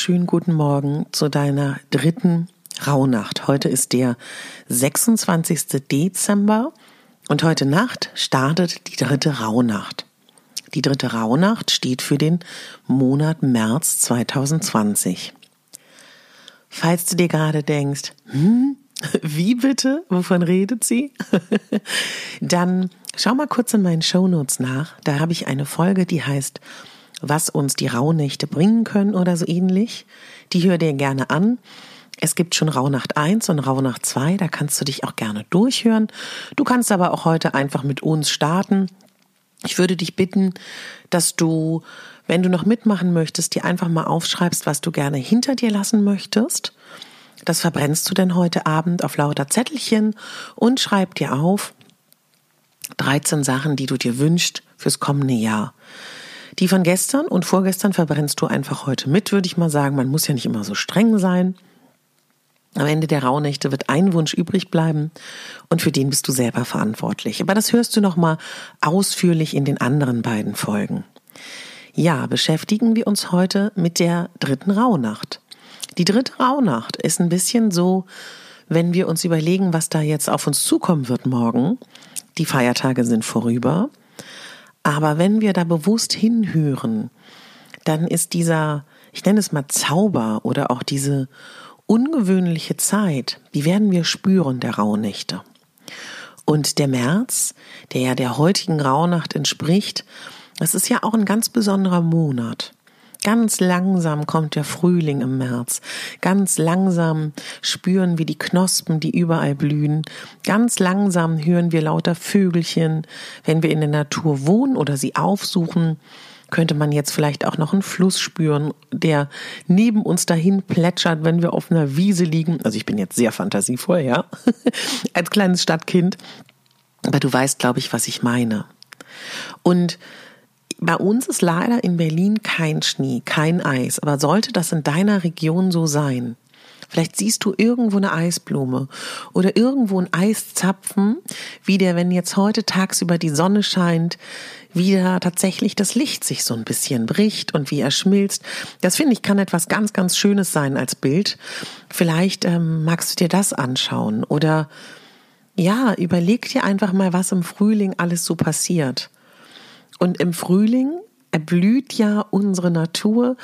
Wunderschönen guten Morgen zu deiner dritten Rauhnacht. Heute ist der 26. Dezember und heute Nacht startet die dritte Rauhnacht. Die dritte Rauhnacht steht für den Monat März 2020. Falls du dir gerade denkst, hm, wie bitte? Wovon redet sie? Dann schau mal kurz in meinen Shownotes nach. Da habe ich eine Folge, die heißt was uns die Rauhnächte bringen können oder so ähnlich. Die hör dir gerne an. Es gibt schon Rauhnacht 1 und Rauhnacht 2, da kannst du dich auch gerne durchhören. Du kannst aber auch heute einfach mit uns starten. Ich würde dich bitten, dass du, wenn du noch mitmachen möchtest, dir einfach mal aufschreibst, was du gerne hinter dir lassen möchtest. Das verbrennst du denn heute Abend auf lauter Zettelchen und schreib dir auf 13 Sachen, die du dir wünschst fürs kommende Jahr. Die von gestern und vorgestern verbrennst du einfach heute mit, würde ich mal sagen. Man muss ja nicht immer so streng sein. Am Ende der Rauhnächte wird ein Wunsch übrig bleiben und für den bist du selber verantwortlich. Aber das hörst du nochmal ausführlich in den anderen beiden Folgen. Ja, beschäftigen wir uns heute mit der dritten Rauhnacht. Die dritte Rauhnacht ist ein bisschen so, wenn wir uns überlegen, was da jetzt auf uns zukommen wird morgen. Die Feiertage sind vorüber. Aber wenn wir da bewusst hinhören, dann ist dieser, ich nenne es mal Zauber oder auch diese ungewöhnliche Zeit, die werden wir spüren, der Rauhnächte. Und der März, der ja der heutigen Rauhnacht entspricht, das ist ja auch ein ganz besonderer Monat. Ganz langsam kommt der Frühling im März. Ganz langsam spüren wir die Knospen, die überall blühen. Ganz langsam hören wir lauter Vögelchen. Wenn wir in der Natur wohnen oder sie aufsuchen, könnte man jetzt vielleicht auch noch einen Fluss spüren, der neben uns dahin plätschert, wenn wir auf einer Wiese liegen. Also ich bin jetzt sehr fantasievoll, ja, als kleines Stadtkind. Aber du weißt, glaube ich, was ich meine. Und bei uns ist leider in Berlin kein Schnee, kein Eis, aber sollte das in deiner Region so sein? Vielleicht siehst du irgendwo eine Eisblume oder irgendwo ein Eiszapfen, wie der, wenn jetzt heute tagsüber die Sonne scheint, wieder tatsächlich das Licht sich so ein bisschen bricht und wie er schmilzt. Das finde ich kann etwas ganz, ganz Schönes sein als Bild. Vielleicht ähm, magst du dir das anschauen oder ja, überleg dir einfach mal, was im Frühling alles so passiert. Und im Frühling erblüht ja unsere Natur.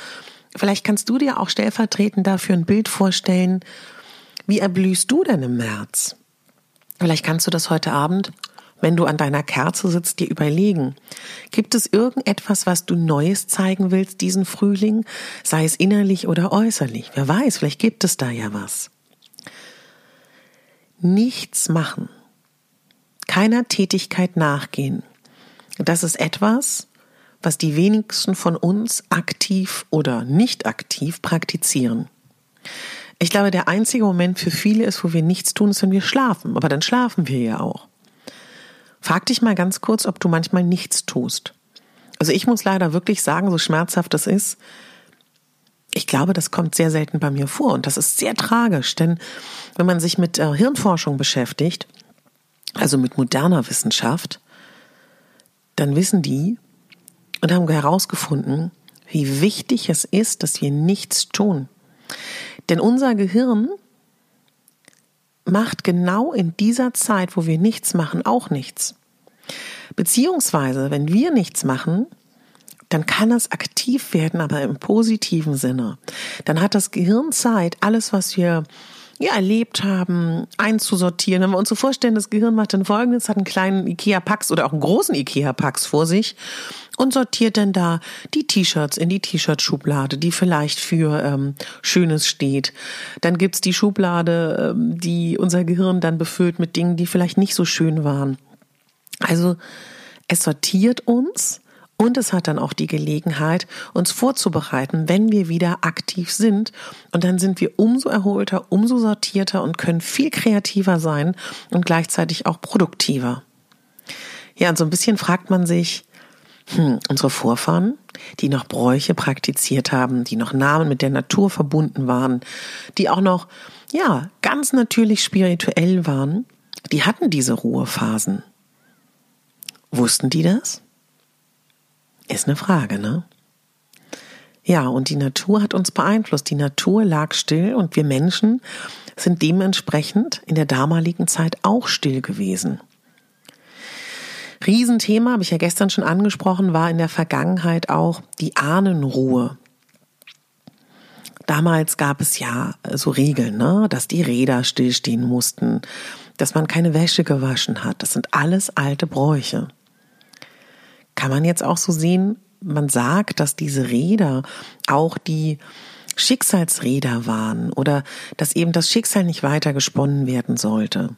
Vielleicht kannst du dir auch stellvertretend dafür ein Bild vorstellen. Wie erblühst du denn im März? Vielleicht kannst du das heute Abend, wenn du an deiner Kerze sitzt, dir überlegen. Gibt es irgendetwas, was du Neues zeigen willst diesen Frühling? Sei es innerlich oder äußerlich. Wer weiß, vielleicht gibt es da ja was. Nichts machen. Keiner Tätigkeit nachgehen das ist etwas, was die wenigsten von uns aktiv oder nicht aktiv praktizieren. Ich glaube, der einzige Moment für viele ist, wo wir nichts tun, ist, wenn wir schlafen. Aber dann schlafen wir ja auch. Frag dich mal ganz kurz, ob du manchmal nichts tust. Also ich muss leider wirklich sagen, so schmerzhaft das ist, ich glaube, das kommt sehr selten bei mir vor und das ist sehr tragisch, denn wenn man sich mit äh, Hirnforschung beschäftigt, also mit moderner Wissenschaft, dann wissen die und haben herausgefunden, wie wichtig es ist, dass wir nichts tun. Denn unser Gehirn macht genau in dieser Zeit, wo wir nichts machen, auch nichts. Beziehungsweise, wenn wir nichts machen, dann kann es aktiv werden, aber im positiven Sinne. Dann hat das Gehirn Zeit, alles, was wir ja, erlebt haben, einzusortieren. Wenn wir uns so vorstellen, das Gehirn macht dann folgendes, hat einen kleinen Ikea-Pax oder auch einen großen Ikea-Pax vor sich und sortiert dann da die T-Shirts in die T-Shirt-Schublade, die vielleicht für ähm, Schönes steht. Dann gibt's die Schublade, ähm, die unser Gehirn dann befüllt mit Dingen, die vielleicht nicht so schön waren. Also es sortiert uns und es hat dann auch die Gelegenheit, uns vorzubereiten, wenn wir wieder aktiv sind. Und dann sind wir umso erholter, umso sortierter und können viel kreativer sein und gleichzeitig auch produktiver. Ja, und so ein bisschen fragt man sich, hm, unsere Vorfahren, die noch Bräuche praktiziert haben, die noch Namen mit der Natur verbunden waren, die auch noch, ja, ganz natürlich spirituell waren, die hatten diese Ruhephasen. Wussten die das? Ist eine Frage, ne? Ja, und die Natur hat uns beeinflusst. Die Natur lag still und wir Menschen sind dementsprechend in der damaligen Zeit auch still gewesen. Riesenthema, habe ich ja gestern schon angesprochen, war in der Vergangenheit auch die Ahnenruhe. Damals gab es ja so Regeln, ne, dass die Räder stillstehen mussten, dass man keine Wäsche gewaschen hat. Das sind alles alte Bräuche. Kann man jetzt auch so sehen, man sagt, dass diese Räder auch die Schicksalsräder waren oder dass eben das Schicksal nicht weiter gesponnen werden sollte.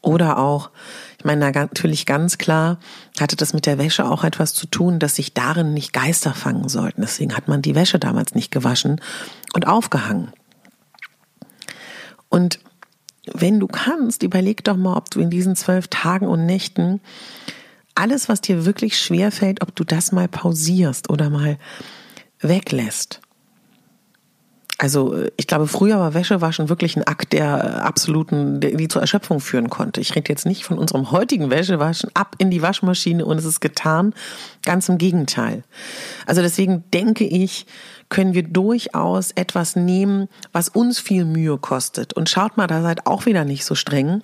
Oder auch, ich meine, natürlich ganz klar hatte das mit der Wäsche auch etwas zu tun, dass sich darin nicht Geister fangen sollten. Deswegen hat man die Wäsche damals nicht gewaschen und aufgehangen. Und wenn du kannst, überleg doch mal, ob du in diesen zwölf Tagen und Nächten alles, was dir wirklich schwer fällt, ob du das mal pausierst oder mal weglässt. Also ich glaube, früher war Wäschewaschen wirklich ein Akt, der absoluten, der die zur Erschöpfung führen konnte. Ich rede jetzt nicht von unserem heutigen Wäschewaschen ab in die Waschmaschine und es ist getan. Ganz im Gegenteil. Also deswegen denke ich, können wir durchaus etwas nehmen, was uns viel Mühe kostet. Und schaut mal, da seid auch wieder nicht so streng.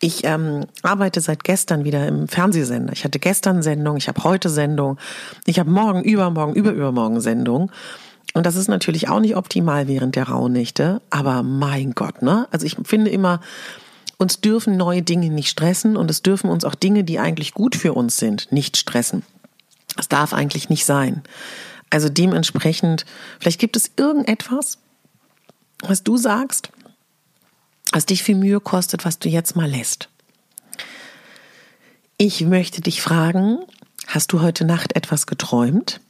Ich ähm, arbeite seit gestern wieder im Fernsehsender. Ich hatte gestern Sendung, ich habe heute Sendung, ich habe morgen, übermorgen, überübermorgen Sendung. Und das ist natürlich auch nicht optimal während der Rauhnächte, aber mein Gott, ne? Also ich finde immer, uns dürfen neue Dinge nicht stressen und es dürfen uns auch Dinge, die eigentlich gut für uns sind, nicht stressen. Das darf eigentlich nicht sein. Also dementsprechend, vielleicht gibt es irgendetwas, was du sagst, was dich viel Mühe kostet, was du jetzt mal lässt. Ich möchte dich fragen, hast du heute Nacht etwas geträumt?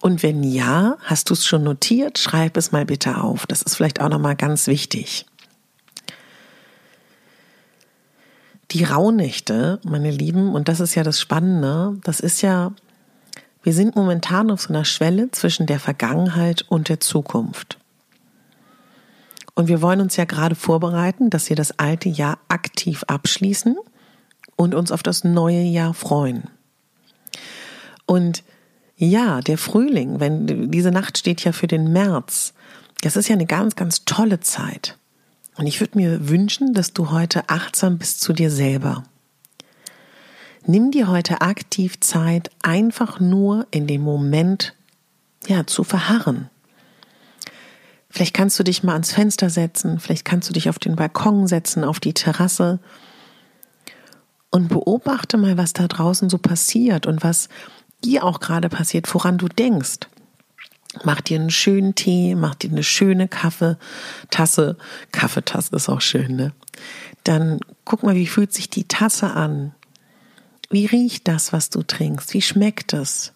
Und wenn ja, hast du es schon notiert? Schreib es mal bitte auf. Das ist vielleicht auch nochmal ganz wichtig. Die Rauhnächte, meine Lieben, und das ist ja das Spannende, das ist ja, wir sind momentan auf so einer Schwelle zwischen der Vergangenheit und der Zukunft. Und wir wollen uns ja gerade vorbereiten, dass wir das alte Jahr aktiv abschließen und uns auf das neue Jahr freuen. Und ja, der Frühling, wenn diese Nacht steht ja für den März. Das ist ja eine ganz, ganz tolle Zeit. Und ich würde mir wünschen, dass du heute achtsam bist zu dir selber. Nimm dir heute aktiv Zeit, einfach nur in dem Moment, ja, zu verharren. Vielleicht kannst du dich mal ans Fenster setzen, vielleicht kannst du dich auf den Balkon setzen, auf die Terrasse und beobachte mal, was da draußen so passiert und was dir auch gerade passiert, woran du denkst. Mach dir einen schönen Tee, mach dir eine schöne Kaffeetasse. Kaffeetasse ist auch schön, ne? Dann guck mal, wie fühlt sich die Tasse an? Wie riecht das, was du trinkst? Wie schmeckt es?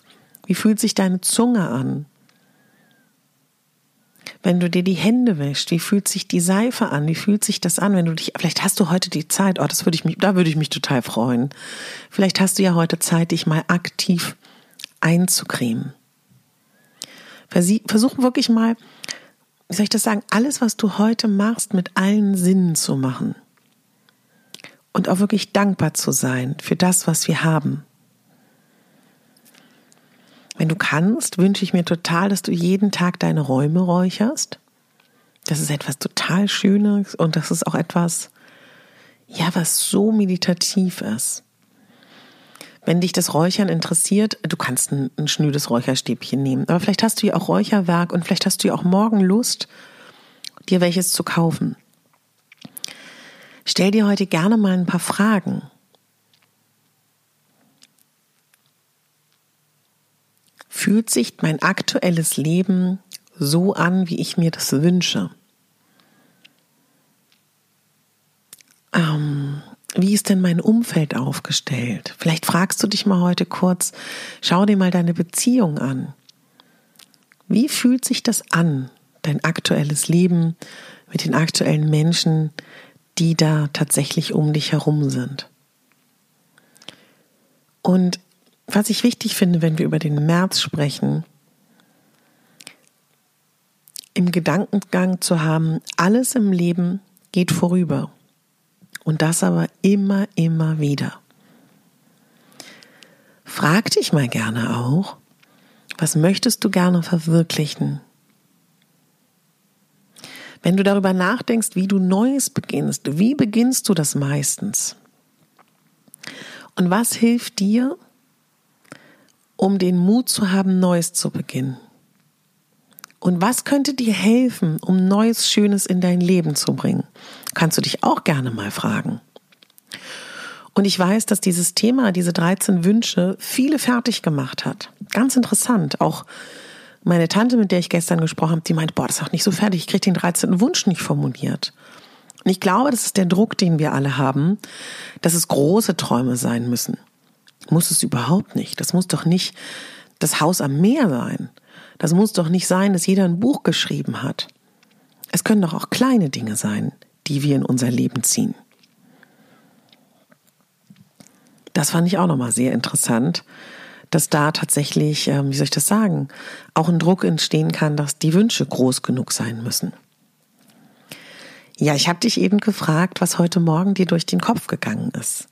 Wie fühlt sich deine Zunge an? Wenn du dir die Hände wäschst, wie fühlt sich die Seife an? Wie fühlt sich das an, wenn du dich, vielleicht hast du heute die Zeit, oh, das würde ich mich, da würde ich mich total freuen. Vielleicht hast du ja heute Zeit, dich mal aktiv einzucremen. Versuch wirklich mal, wie soll ich das sagen, alles, was du heute machst, mit allen Sinnen zu machen. und auch wirklich dankbar zu sein für das, was wir haben. Wenn du kannst, wünsche ich mir total, dass du jeden Tag deine Räume räucherst. Das ist etwas total Schönes und das ist auch etwas, ja, was so meditativ ist. Wenn dich das Räuchern interessiert, du kannst ein, ein schnödes Räucherstäbchen nehmen. Aber vielleicht hast du ja auch Räucherwerk und vielleicht hast du ja auch morgen Lust, dir welches zu kaufen. Stell dir heute gerne mal ein paar Fragen. Fühlt sich mein aktuelles Leben so an, wie ich mir das wünsche? Wie ist denn mein Umfeld aufgestellt? Vielleicht fragst du dich mal heute kurz, schau dir mal deine Beziehung an. Wie fühlt sich das an, dein aktuelles Leben mit den aktuellen Menschen, die da tatsächlich um dich herum sind? Und was ich wichtig finde, wenn wir über den März sprechen, im Gedankengang zu haben, alles im Leben geht vorüber. Und das aber immer, immer wieder. Frag dich mal gerne auch, was möchtest du gerne verwirklichen? Wenn du darüber nachdenkst, wie du Neues beginnst, wie beginnst du das meistens? Und was hilft dir, um den Mut zu haben, Neues zu beginnen? Und was könnte dir helfen, um Neues, Schönes in dein Leben zu bringen? Kannst du dich auch gerne mal fragen. Und ich weiß, dass dieses Thema, diese 13 Wünsche, viele fertig gemacht hat. Ganz interessant. Auch meine Tante, mit der ich gestern gesprochen habe, die meint, boah, das ist auch nicht so fertig. Ich kriege den 13. Wunsch nicht formuliert. Und ich glaube, das ist der Druck, den wir alle haben, dass es große Träume sein müssen. Muss es überhaupt nicht. Das muss doch nicht das Haus am Meer sein. Das muss doch nicht sein, dass jeder ein Buch geschrieben hat. Es können doch auch kleine Dinge sein, die wir in unser Leben ziehen. Das fand ich auch nochmal sehr interessant, dass da tatsächlich, ähm, wie soll ich das sagen, auch ein Druck entstehen kann, dass die Wünsche groß genug sein müssen. Ja, ich habe dich eben gefragt, was heute Morgen dir durch den Kopf gegangen ist.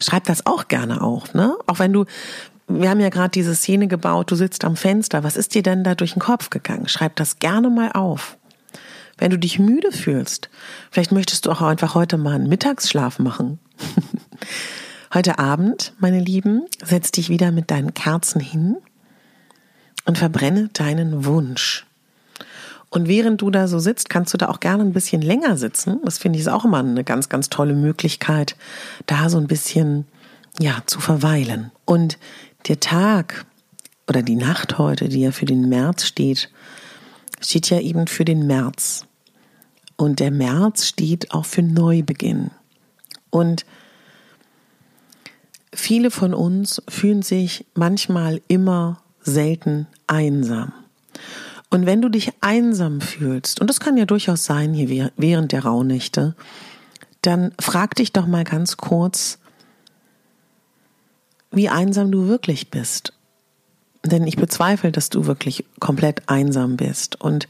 Schreib das auch gerne auf, ne? Auch wenn du wir haben ja gerade diese Szene gebaut, du sitzt am Fenster, was ist dir denn da durch den Kopf gegangen? Schreib das gerne mal auf. Wenn du dich müde fühlst, vielleicht möchtest du auch einfach heute mal einen Mittagsschlaf machen. heute Abend, meine Lieben, setz dich wieder mit deinen Kerzen hin und verbrenne deinen Wunsch. Und während du da so sitzt, kannst du da auch gerne ein bisschen länger sitzen. Das finde ich ist auch immer eine ganz, ganz tolle Möglichkeit, da so ein bisschen, ja, zu verweilen. Und der Tag oder die Nacht heute, die ja für den März steht, steht ja eben für den März. Und der März steht auch für Neubeginn. Und viele von uns fühlen sich manchmal immer selten einsam. Und wenn du dich einsam fühlst, und das kann ja durchaus sein hier während der Rauhnächte, dann frag dich doch mal ganz kurz, wie einsam du wirklich bist. Denn ich bezweifle, dass du wirklich komplett einsam bist. Und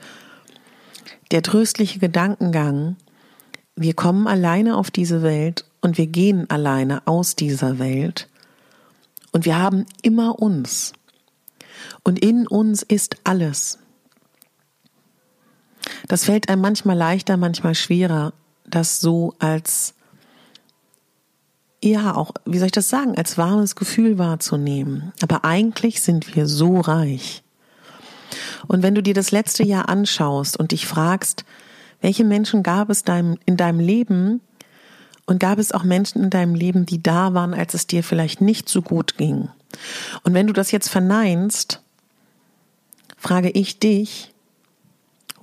der tröstliche Gedankengang, wir kommen alleine auf diese Welt und wir gehen alleine aus dieser Welt. Und wir haben immer uns. Und in uns ist alles. Das fällt einem manchmal leichter, manchmal schwerer, das so als ja, auch, wie soll ich das sagen, als warmes Gefühl wahrzunehmen. Aber eigentlich sind wir so reich. Und wenn du dir das letzte Jahr anschaust und dich fragst, welche Menschen gab es in deinem Leben und gab es auch Menschen in deinem Leben, die da waren, als es dir vielleicht nicht so gut ging? Und wenn du das jetzt verneinst, frage ich dich,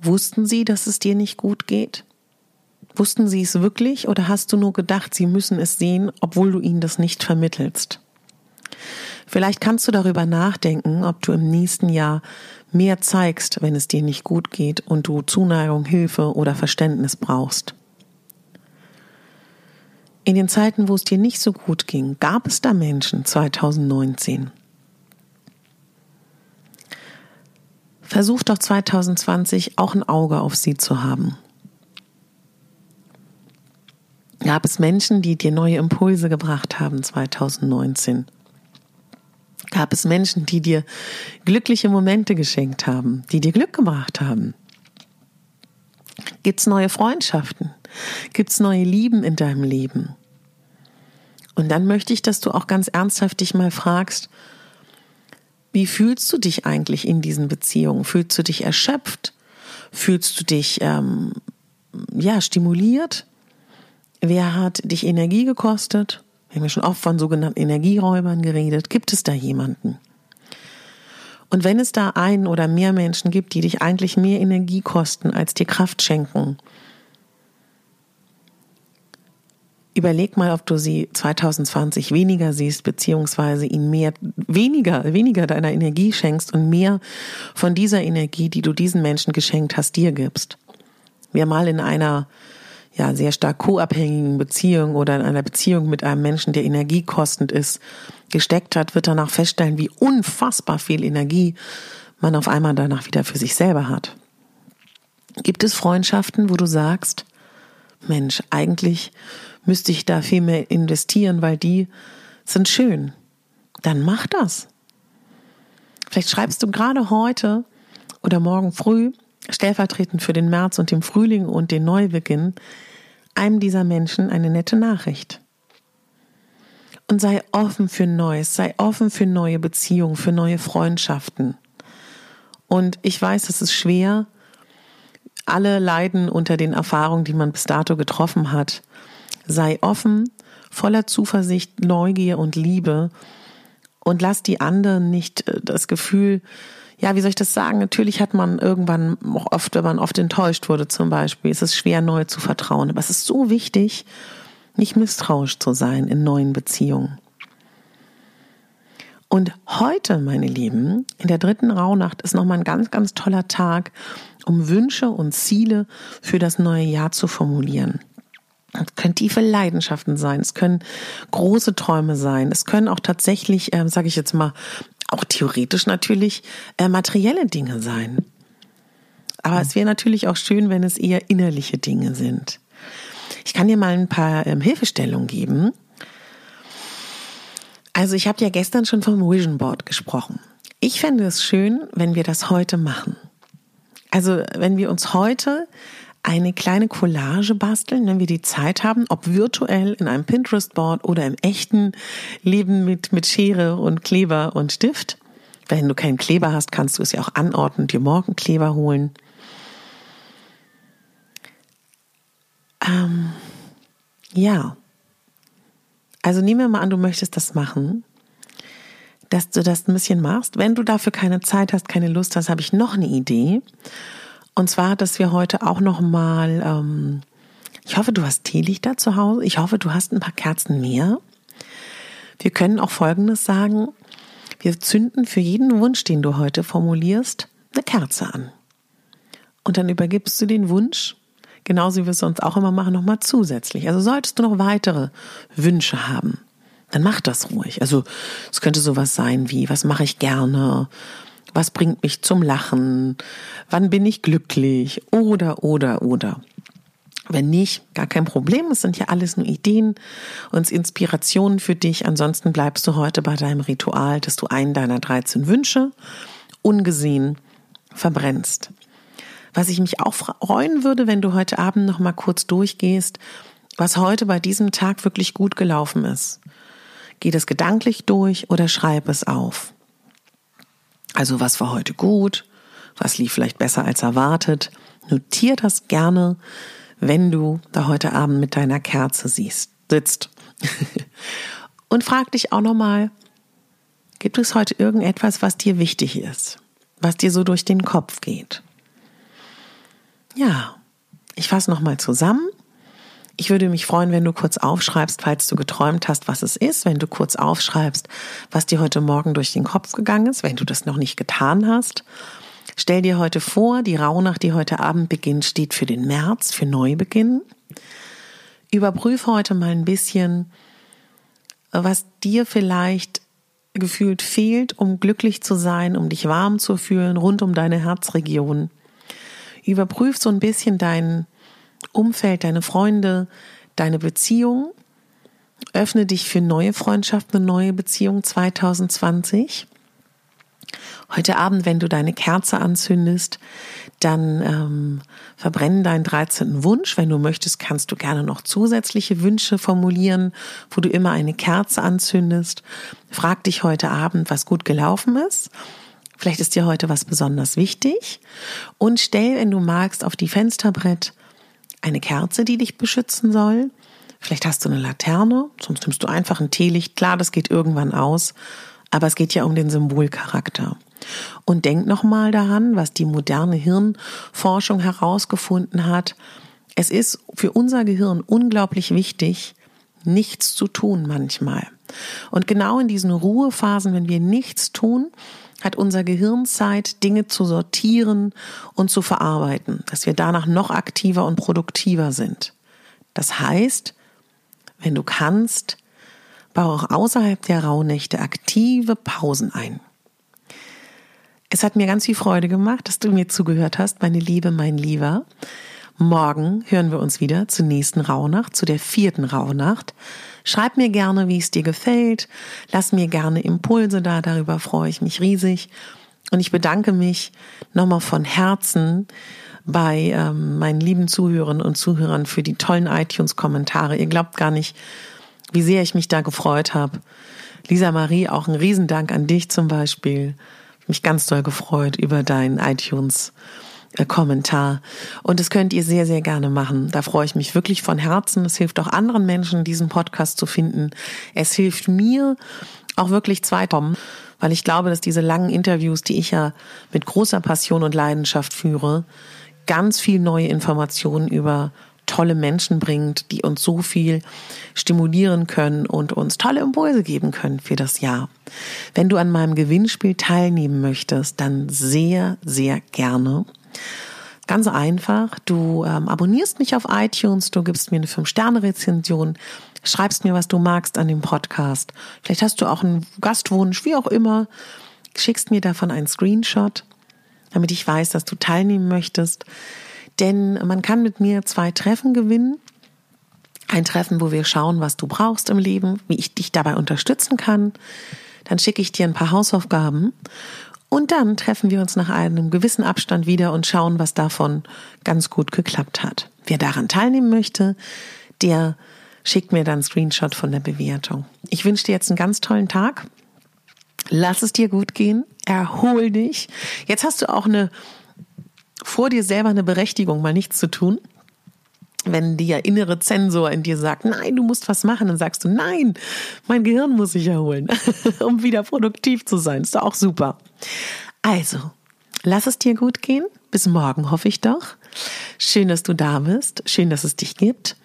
wussten sie, dass es dir nicht gut geht? Wussten sie es wirklich oder hast du nur gedacht, sie müssen es sehen, obwohl du ihnen das nicht vermittelst? Vielleicht kannst du darüber nachdenken, ob du im nächsten Jahr mehr zeigst, wenn es dir nicht gut geht und du Zuneigung, Hilfe oder Verständnis brauchst. In den Zeiten, wo es dir nicht so gut ging, gab es da Menschen 2019. Versuch doch 2020 auch ein Auge auf sie zu haben. Gab es Menschen, die dir neue Impulse gebracht haben 2019? Gab es Menschen, die dir glückliche Momente geschenkt haben, die dir Glück gebracht haben? Gibt es neue Freundschaften? Gibt es neue Lieben in deinem Leben? Und dann möchte ich, dass du auch ganz ernsthaft dich mal fragst, wie fühlst du dich eigentlich in diesen Beziehungen? Fühlst du dich erschöpft? Fühlst du dich ähm, ja stimuliert? Wer hat dich Energie gekostet? Wir haben ja schon oft von sogenannten Energieräubern geredet. Gibt es da jemanden? Und wenn es da einen oder mehr Menschen gibt, die dich eigentlich mehr Energie kosten, als dir Kraft schenken, überleg mal, ob du sie 2020 weniger siehst, beziehungsweise ihnen mehr, weniger, weniger deiner Energie schenkst und mehr von dieser Energie, die du diesen Menschen geschenkt hast, dir gibst. Wer mal in einer ja, sehr stark co-abhängigen Beziehung oder in einer Beziehung mit einem Menschen, der energiekostend ist, gesteckt hat, wird danach feststellen, wie unfassbar viel Energie man auf einmal danach wieder für sich selber hat. Gibt es Freundschaften, wo du sagst, Mensch, eigentlich müsste ich da viel mehr investieren, weil die sind schön. Dann mach das. Vielleicht schreibst du gerade heute oder morgen früh, stellvertretend für den März und den Frühling und den Neubeginn, einem dieser Menschen eine nette Nachricht. Und sei offen für Neues, sei offen für neue Beziehungen, für neue Freundschaften. Und ich weiß, es ist schwer. Alle leiden unter den Erfahrungen, die man bis dato getroffen hat. Sei offen, voller Zuversicht, Neugier und Liebe und lass die anderen nicht äh, das Gefühl, ja, wie soll ich das sagen? Natürlich hat man irgendwann auch oft, wenn man oft enttäuscht wurde zum Beispiel, ist es schwer, neu zu vertrauen. Aber es ist so wichtig, nicht misstrauisch zu sein in neuen Beziehungen. Und heute, meine Lieben, in der dritten Rauhnacht ist nochmal ein ganz, ganz toller Tag, um Wünsche und Ziele für das neue Jahr zu formulieren. Es können tiefe Leidenschaften sein, es können große Träume sein, es können auch tatsächlich, äh, sage ich jetzt mal, auch theoretisch natürlich äh, materielle Dinge sein. Aber es wäre natürlich auch schön, wenn es eher innerliche Dinge sind. Ich kann dir mal ein paar ähm, Hilfestellungen geben. Also ich habe ja gestern schon vom Vision Board gesprochen. Ich fände es schön, wenn wir das heute machen. Also wenn wir uns heute eine kleine Collage basteln, wenn wir die Zeit haben, ob virtuell in einem Pinterest-Board oder im echten Leben mit, mit Schere und Kleber und Stift. Wenn du keinen Kleber hast, kannst du es ja auch anordnen, dir morgen Kleber holen. Ähm, ja. Also nehmen wir mal an, du möchtest das machen, dass du das ein bisschen machst. Wenn du dafür keine Zeit hast, keine Lust hast, habe ich noch eine Idee. Und zwar, dass wir heute auch noch mal, ähm, ich hoffe, du hast Teelichter zu Hause. Ich hoffe, du hast ein paar Kerzen mehr. Wir können auch Folgendes sagen. Wir zünden für jeden Wunsch, den du heute formulierst, eine Kerze an. Und dann übergibst du den Wunsch, genauso wie wir es sonst auch immer machen, nochmal zusätzlich. Also solltest du noch weitere Wünsche haben, dann mach das ruhig. Also es könnte sowas sein wie, was mache ich gerne? Was bringt mich zum Lachen? Wann bin ich glücklich? Oder, oder, oder. Wenn nicht, gar kein Problem. Es sind ja alles nur Ideen und Inspirationen für dich. Ansonsten bleibst du heute bei deinem Ritual, dass du einen deiner 13 Wünsche ungesehen verbrennst. Was ich mich auch freuen würde, wenn du heute Abend noch mal kurz durchgehst, was heute bei diesem Tag wirklich gut gelaufen ist. Geh das gedanklich durch oder schreib es auf. Also was war heute gut? Was lief vielleicht besser als erwartet? Notier das gerne, wenn du da heute Abend mit deiner Kerze siehst, sitzt. Und frag dich auch nochmal, gibt es heute irgendetwas, was dir wichtig ist? Was dir so durch den Kopf geht? Ja, ich fasse nochmal zusammen. Ich würde mich freuen, wenn du kurz aufschreibst, falls du geträumt hast, was es ist, wenn du kurz aufschreibst, was dir heute Morgen durch den Kopf gegangen ist, wenn du das noch nicht getan hast. Stell dir heute vor, die Rauhnacht, die heute Abend beginnt, steht für den März, für Neubeginn. Überprüfe heute mal ein bisschen, was dir vielleicht gefühlt fehlt, um glücklich zu sein, um dich warm zu fühlen, rund um deine Herzregion. Überprüf so ein bisschen deinen Umfeld, deine Freunde, deine Beziehung. Öffne dich für neue Freundschaften und neue Beziehungen 2020. Heute Abend, wenn du deine Kerze anzündest, dann ähm, verbrennen deinen 13. Wunsch. Wenn du möchtest, kannst du gerne noch zusätzliche Wünsche formulieren, wo du immer eine Kerze anzündest. Frag dich heute Abend, was gut gelaufen ist. Vielleicht ist dir heute was besonders wichtig. Und stell, wenn du magst, auf die Fensterbrett eine Kerze, die dich beschützen soll. Vielleicht hast du eine Laterne, sonst nimmst du einfach ein Teelicht. Klar, das geht irgendwann aus, aber es geht ja um den Symbolcharakter. Und denk nochmal daran, was die moderne Hirnforschung herausgefunden hat. Es ist für unser Gehirn unglaublich wichtig, nichts zu tun manchmal. Und genau in diesen Ruhephasen, wenn wir nichts tun, hat unser Gehirn Zeit, Dinge zu sortieren und zu verarbeiten, dass wir danach noch aktiver und produktiver sind. Das heißt, wenn du kannst, baue auch außerhalb der Rauhnächte aktive Pausen ein. Es hat mir ganz viel Freude gemacht, dass du mir zugehört hast, meine Liebe, mein Lieber. Morgen hören wir uns wieder zur nächsten Rauhnacht, zu der vierten Rauhnacht. Schreib mir gerne, wie es dir gefällt. Lass mir gerne Impulse da, darüber freue ich mich riesig. Und ich bedanke mich nochmal von Herzen bei ähm, meinen lieben Zuhörern und Zuhörern für die tollen iTunes-Kommentare. Ihr glaubt gar nicht, wie sehr ich mich da gefreut habe. Lisa Marie, auch ein Riesendank an dich zum Beispiel mich ganz doll gefreut über deinen iTunes. Kommentar. Und das könnt ihr sehr, sehr gerne machen. Da freue ich mich wirklich von Herzen. Es hilft auch anderen Menschen, diesen Podcast zu finden. Es hilft mir auch wirklich zweiter, weil ich glaube, dass diese langen Interviews, die ich ja mit großer Passion und Leidenschaft führe, ganz viel neue Informationen über tolle Menschen bringt, die uns so viel stimulieren können und uns tolle Impulse geben können für das Jahr. Wenn du an meinem Gewinnspiel teilnehmen möchtest, dann sehr, sehr gerne. Ganz einfach, du ähm, abonnierst mich auf iTunes, du gibst mir eine 5-Sterne-Rezension, schreibst mir, was du magst an dem Podcast. Vielleicht hast du auch einen Gastwunsch, wie auch immer. Schickst mir davon einen Screenshot, damit ich weiß, dass du teilnehmen möchtest. Denn man kann mit mir zwei Treffen gewinnen. Ein Treffen, wo wir schauen, was du brauchst im Leben, wie ich dich dabei unterstützen kann. Dann schicke ich dir ein paar Hausaufgaben. Und dann treffen wir uns nach einem gewissen Abstand wieder und schauen, was davon ganz gut geklappt hat. Wer daran teilnehmen möchte, der schickt mir dann Screenshot von der Bewertung. Ich wünsche dir jetzt einen ganz tollen Tag. Lass es dir gut gehen. Erhol dich. Jetzt hast du auch eine vor dir selber eine Berechtigung, mal nichts zu tun. Wenn der innere Zensor in dir sagt, nein, du musst was machen, dann sagst du, nein, mein Gehirn muss sich erholen, um wieder produktiv zu sein. Ist doch auch super. Also, lass es dir gut gehen. Bis morgen, hoffe ich doch. Schön, dass du da bist. Schön, dass es dich gibt.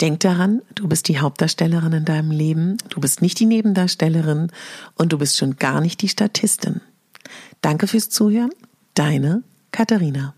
Denk daran, du bist die Hauptdarstellerin in deinem Leben. Du bist nicht die Nebendarstellerin und du bist schon gar nicht die Statistin. Danke fürs Zuhören. Deine Katharina.